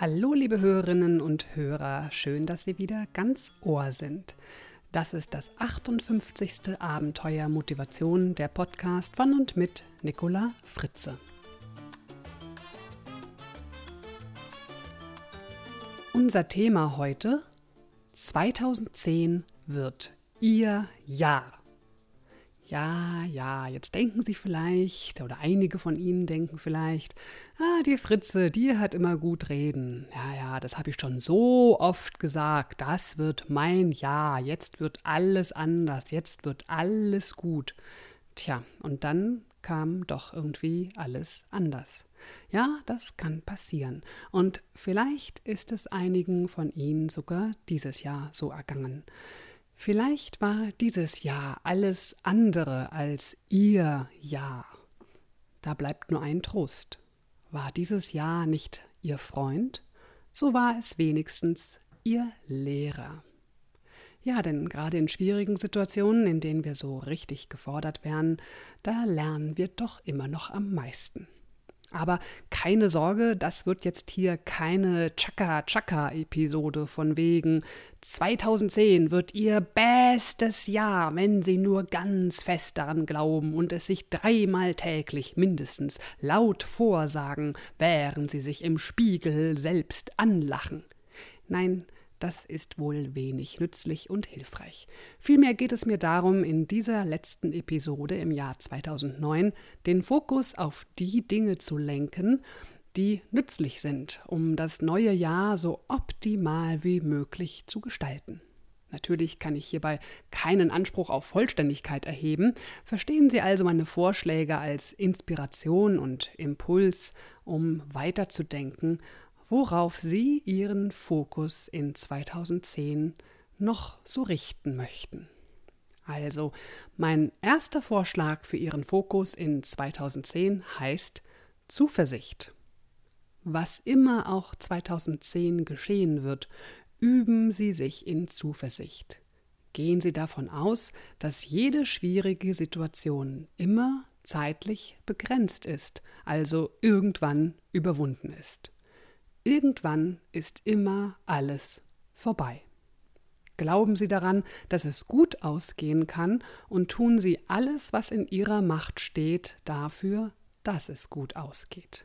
Hallo, liebe Hörerinnen und Hörer, schön, dass Sie wieder ganz Ohr sind. Das ist das 58. Abenteuer Motivation, der Podcast von und mit Nicola Fritze. Unser Thema heute 2010 wird Ihr Jahr. Ja, ja, jetzt denken Sie vielleicht, oder einige von Ihnen denken vielleicht, ah, die Fritze, die hat immer gut reden. Ja, ja, das habe ich schon so oft gesagt. Das wird mein Jahr. Jetzt wird alles anders. Jetzt wird alles gut. Tja, und dann kam doch irgendwie alles anders. Ja, das kann passieren. Und vielleicht ist es einigen von Ihnen sogar dieses Jahr so ergangen. Vielleicht war dieses Jahr alles andere als Ihr Jahr. Da bleibt nur ein Trost. War dieses Jahr nicht Ihr Freund, so war es wenigstens Ihr Lehrer. Ja, denn gerade in schwierigen Situationen, in denen wir so richtig gefordert werden, da lernen wir doch immer noch am meisten. Aber keine Sorge, das wird jetzt hier keine Chaka-Chaka-Episode von wegen 2010 wird Ihr bestes Jahr, wenn Sie nur ganz fest daran glauben und es sich dreimal täglich mindestens laut vorsagen, während Sie sich im Spiegel selbst anlachen. Nein, das ist wohl wenig nützlich und hilfreich. Vielmehr geht es mir darum, in dieser letzten Episode im Jahr 2009 den Fokus auf die Dinge zu lenken, die nützlich sind, um das neue Jahr so optimal wie möglich zu gestalten. Natürlich kann ich hierbei keinen Anspruch auf Vollständigkeit erheben. Verstehen Sie also meine Vorschläge als Inspiration und Impuls, um weiterzudenken worauf Sie Ihren Fokus in 2010 noch so richten möchten. Also, mein erster Vorschlag für Ihren Fokus in 2010 heißt Zuversicht. Was immer auch 2010 geschehen wird, üben Sie sich in Zuversicht. Gehen Sie davon aus, dass jede schwierige Situation immer zeitlich begrenzt ist, also irgendwann überwunden ist. Irgendwann ist immer alles vorbei. Glauben Sie daran, dass es gut ausgehen kann und tun Sie alles, was in Ihrer Macht steht, dafür, dass es gut ausgeht.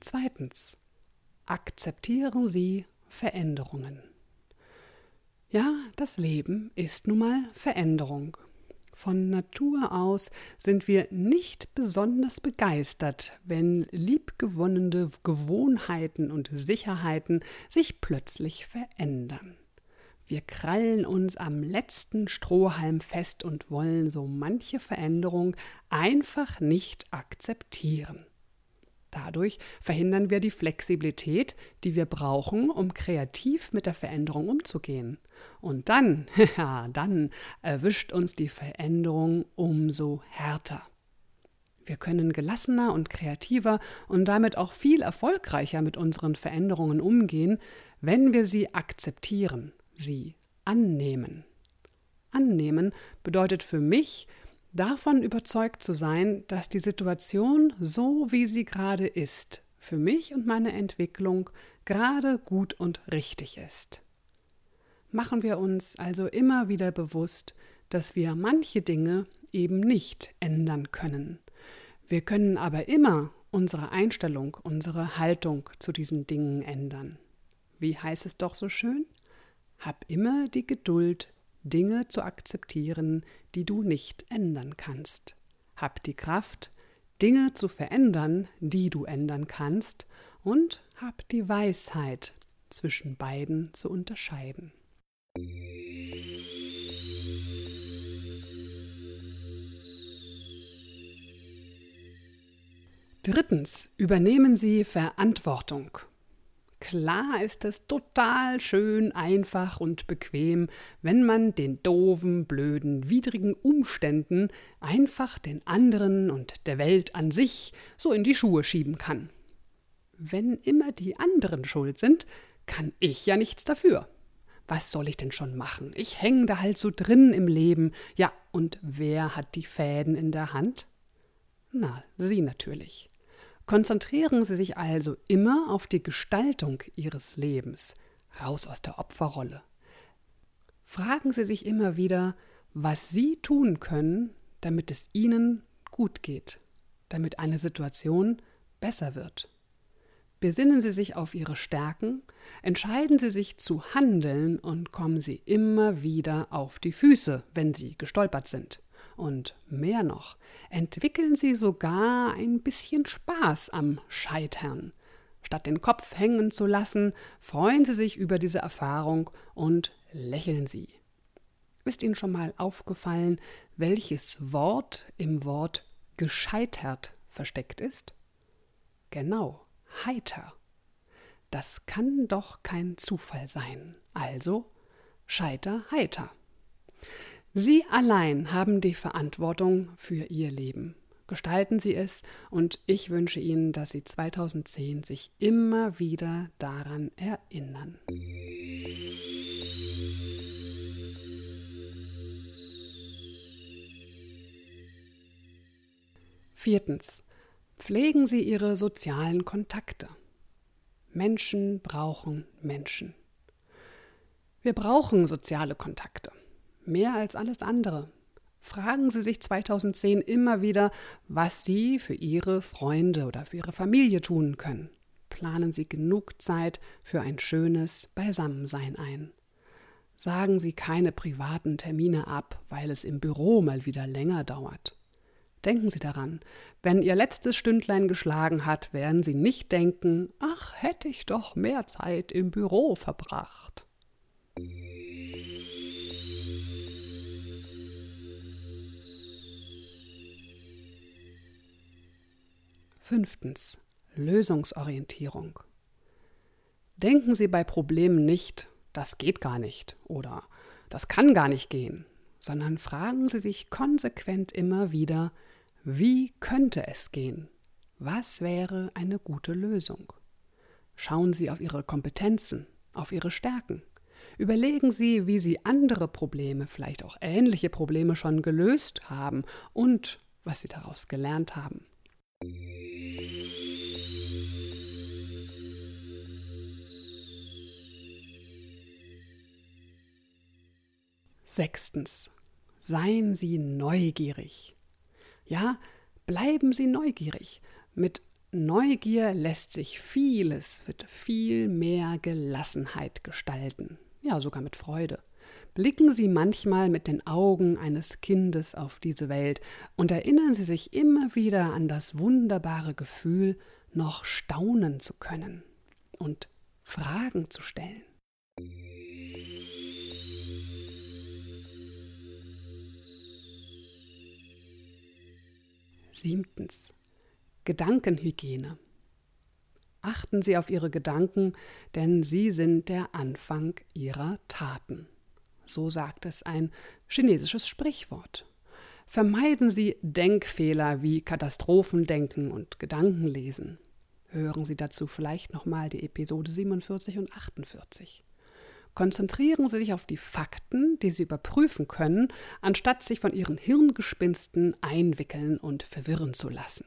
Zweitens. Akzeptieren Sie Veränderungen. Ja, das Leben ist nun mal Veränderung. Von Natur aus sind wir nicht besonders begeistert, wenn liebgewonnene Gewohnheiten und Sicherheiten sich plötzlich verändern. Wir krallen uns am letzten Strohhalm fest und wollen so manche Veränderung einfach nicht akzeptieren. Dadurch verhindern wir die Flexibilität, die wir brauchen, um kreativ mit der Veränderung umzugehen. Und dann, ja, dann erwischt uns die Veränderung umso härter. Wir können gelassener und kreativer und damit auch viel erfolgreicher mit unseren Veränderungen umgehen, wenn wir sie akzeptieren, sie annehmen. Annehmen bedeutet für mich, davon überzeugt zu sein, dass die Situation so, wie sie gerade ist, für mich und meine Entwicklung gerade gut und richtig ist. Machen wir uns also immer wieder bewusst, dass wir manche Dinge eben nicht ändern können. Wir können aber immer unsere Einstellung, unsere Haltung zu diesen Dingen ändern. Wie heißt es doch so schön? Hab immer die Geduld, Dinge zu akzeptieren, die du nicht ändern kannst. Hab die Kraft, Dinge zu verändern, die du ändern kannst, und hab die Weisheit, zwischen beiden zu unterscheiden. Drittens, übernehmen Sie Verantwortung. Klar ist es total schön, einfach und bequem, wenn man den doofen, blöden, widrigen Umständen einfach den anderen und der Welt an sich so in die Schuhe schieben kann. Wenn immer die anderen schuld sind, kann ich ja nichts dafür. was soll ich denn schon machen? Ich hänge da halt so drin im Leben. Ja, und wer hat die Fäden in der Hand? Na, Sie natürlich. Konzentrieren Sie sich also immer auf die Gestaltung Ihres Lebens, raus aus der Opferrolle. Fragen Sie sich immer wieder, was Sie tun können, damit es Ihnen gut geht, damit eine Situation besser wird. Besinnen Sie sich auf Ihre Stärken, entscheiden Sie sich zu handeln und kommen Sie immer wieder auf die Füße, wenn Sie gestolpert sind. Und mehr noch, entwickeln Sie sogar ein bisschen Spaß am Scheitern. Statt den Kopf hängen zu lassen, freuen Sie sich über diese Erfahrung und lächeln Sie. Ist Ihnen schon mal aufgefallen, welches Wort im Wort gescheitert versteckt ist? Genau, heiter. Das kann doch kein Zufall sein. Also scheiter heiter. Sie allein haben die Verantwortung für Ihr Leben. Gestalten Sie es und ich wünsche Ihnen, dass Sie 2010 sich immer wieder daran erinnern. Viertens. Pflegen Sie Ihre sozialen Kontakte. Menschen brauchen Menschen. Wir brauchen soziale Kontakte. Mehr als alles andere. Fragen Sie sich 2010 immer wieder, was Sie für Ihre Freunde oder für Ihre Familie tun können. Planen Sie genug Zeit für ein schönes Beisammensein ein. Sagen Sie keine privaten Termine ab, weil es im Büro mal wieder länger dauert. Denken Sie daran, wenn Ihr letztes Stündlein geschlagen hat, werden Sie nicht denken, ach, hätte ich doch mehr Zeit im Büro verbracht. Fünftens. Lösungsorientierung. Denken Sie bei Problemen nicht, das geht gar nicht oder das kann gar nicht gehen, sondern fragen Sie sich konsequent immer wieder, wie könnte es gehen? Was wäre eine gute Lösung? Schauen Sie auf Ihre Kompetenzen, auf Ihre Stärken. Überlegen Sie, wie Sie andere Probleme, vielleicht auch ähnliche Probleme schon gelöst haben und was Sie daraus gelernt haben. Sechstens. Seien Sie neugierig. Ja, bleiben Sie neugierig. Mit Neugier lässt sich vieles mit viel mehr Gelassenheit gestalten. Ja, sogar mit Freude. Blicken Sie manchmal mit den Augen eines Kindes auf diese Welt und erinnern Sie sich immer wieder an das wunderbare Gefühl, noch staunen zu können und Fragen zu stellen. Siebtens. Gedankenhygiene. Achten Sie auf Ihre Gedanken, denn sie sind der Anfang Ihrer Taten. So sagt es ein chinesisches Sprichwort. Vermeiden Sie Denkfehler wie Katastrophendenken und Gedankenlesen. Hören Sie dazu vielleicht nochmal die Episode 47 und 48. Konzentrieren Sie sich auf die Fakten, die Sie überprüfen können, anstatt sich von Ihren Hirngespinsten einwickeln und verwirren zu lassen.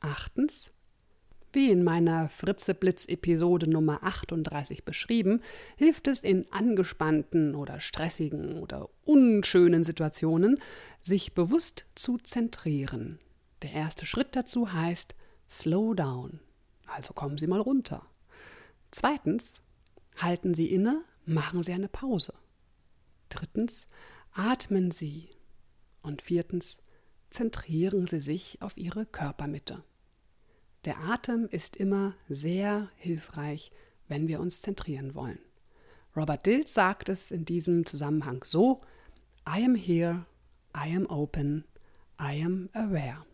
Achtens. Wie in meiner Fritze-Blitz-Episode Nummer 38 beschrieben, hilft es in angespannten oder stressigen oder unschönen Situationen, sich bewusst zu zentrieren. Der erste Schritt dazu heißt Slow down. Also kommen Sie mal runter. Zweitens, halten Sie inne, machen Sie eine Pause. Drittens, atmen Sie. Und viertens, zentrieren Sie sich auf Ihre Körpermitte. Der Atem ist immer sehr hilfreich, wenn wir uns zentrieren wollen. Robert Dills sagt es in diesem Zusammenhang so: I am here, I am open, I am aware.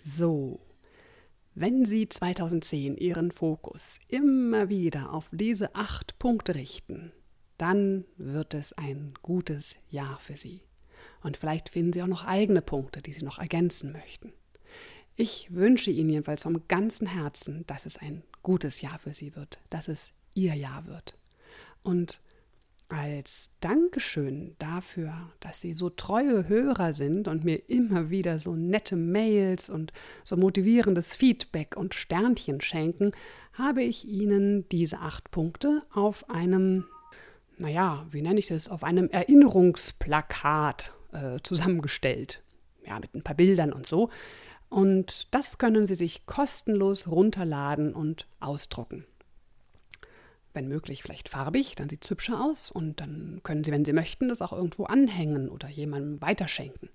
So, wenn Sie 2010 Ihren Fokus immer wieder auf diese acht Punkte richten, dann wird es ein gutes Jahr für Sie. Und vielleicht finden Sie auch noch eigene Punkte, die Sie noch ergänzen möchten. Ich wünsche Ihnen jedenfalls vom ganzen Herzen, dass es ein gutes Jahr für Sie wird, dass es Ihr Jahr wird. Und als Dankeschön dafür, dass Sie so treue Hörer sind und mir immer wieder so nette Mails und so motivierendes Feedback und Sternchen schenken, habe ich Ihnen diese acht Punkte auf einem, naja, wie nenne ich das, auf einem Erinnerungsplakat äh, zusammengestellt. Ja, mit ein paar Bildern und so. Und das können Sie sich kostenlos runterladen und ausdrucken wenn möglich vielleicht farbig, dann sieht es hübscher aus und dann können Sie, wenn Sie möchten, das auch irgendwo anhängen oder jemandem weiterschenken.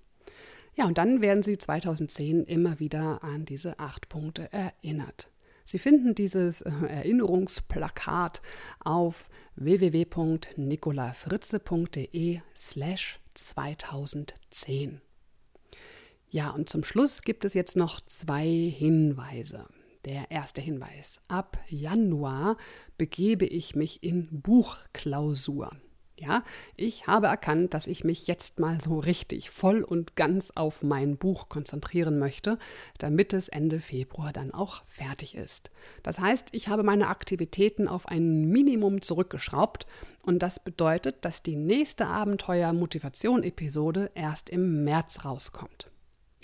Ja, und dann werden Sie 2010 immer wieder an diese acht Punkte erinnert. Sie finden dieses äh, Erinnerungsplakat auf www.nicolafritze.de slash 2010. Ja, und zum Schluss gibt es jetzt noch zwei Hinweise. Der erste Hinweis. Ab Januar begebe ich mich in Buchklausur. Ja, ich habe erkannt, dass ich mich jetzt mal so richtig voll und ganz auf mein Buch konzentrieren möchte, damit es Ende Februar dann auch fertig ist. Das heißt, ich habe meine Aktivitäten auf ein Minimum zurückgeschraubt und das bedeutet, dass die nächste Abenteuer-Motivation-Episode erst im März rauskommt.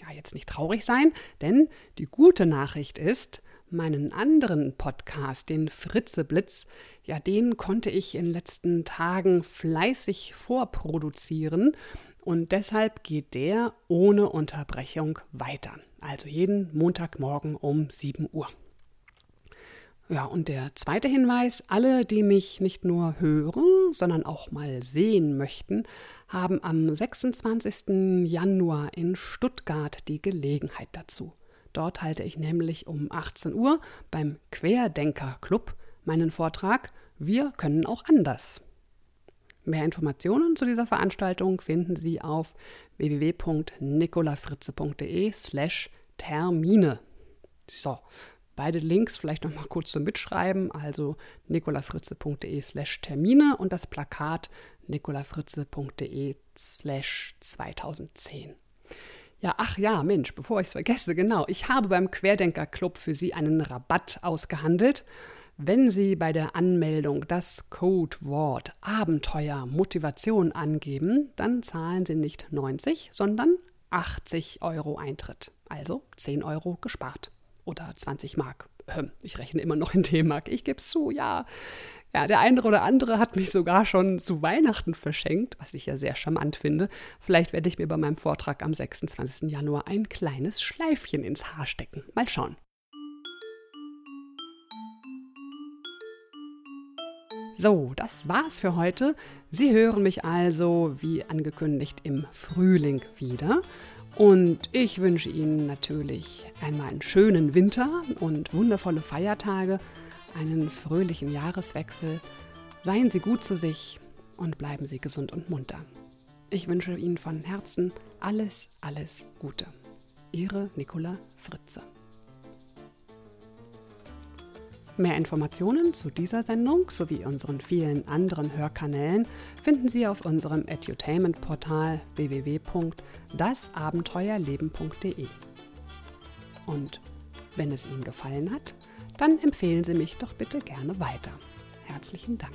Ja, jetzt nicht traurig sein, denn die gute Nachricht ist, meinen anderen Podcast, den Fritze Blitz, ja, den konnte ich in den letzten Tagen fleißig vorproduzieren und deshalb geht der ohne Unterbrechung weiter. Also jeden Montagmorgen um 7 Uhr. Ja, und der zweite Hinweis, alle, die mich nicht nur hören, sondern auch mal sehen möchten, haben am 26. Januar in Stuttgart die Gelegenheit dazu. Dort halte ich nämlich um 18 Uhr beim Querdenker Club meinen Vortrag Wir können auch anders. Mehr Informationen zu dieser Veranstaltung finden Sie auf www.nicolafritze.de slash Termine. So, beide Links vielleicht noch mal kurz zum Mitschreiben, also nicolafritze.de slash Termine und das Plakat nicolafritze.de slash 2010. Ja, ach ja, Mensch, bevor ich es vergesse, genau, ich habe beim Querdenker Club für Sie einen Rabatt ausgehandelt. Wenn Sie bei der Anmeldung das Codewort Abenteuer Motivation angeben, dann zahlen Sie nicht 90, sondern 80 Euro Eintritt. Also 10 Euro gespart. Oder 20 Mark. Ich rechne immer noch in D-Mark. Ich gebe es zu, ja. Ja, der eine oder andere hat mich sogar schon zu Weihnachten verschenkt, was ich ja sehr charmant finde. Vielleicht werde ich mir bei meinem Vortrag am 26. Januar ein kleines Schleifchen ins Haar stecken. Mal schauen. So, das war's für heute. Sie hören mich also, wie angekündigt, im Frühling wieder. Und ich wünsche Ihnen natürlich einmal einen schönen Winter und wundervolle Feiertage einen fröhlichen Jahreswechsel. Seien Sie gut zu sich und bleiben Sie gesund und munter. Ich wünsche Ihnen von Herzen alles, alles Gute. Ihre Nicola Fritze. Mehr Informationen zu dieser Sendung sowie unseren vielen anderen Hörkanälen finden Sie auf unserem Edutainment-Portal www.dasabenteuerleben.de. Und wenn es Ihnen gefallen hat, dann empfehlen Sie mich doch bitte gerne weiter. Herzlichen Dank.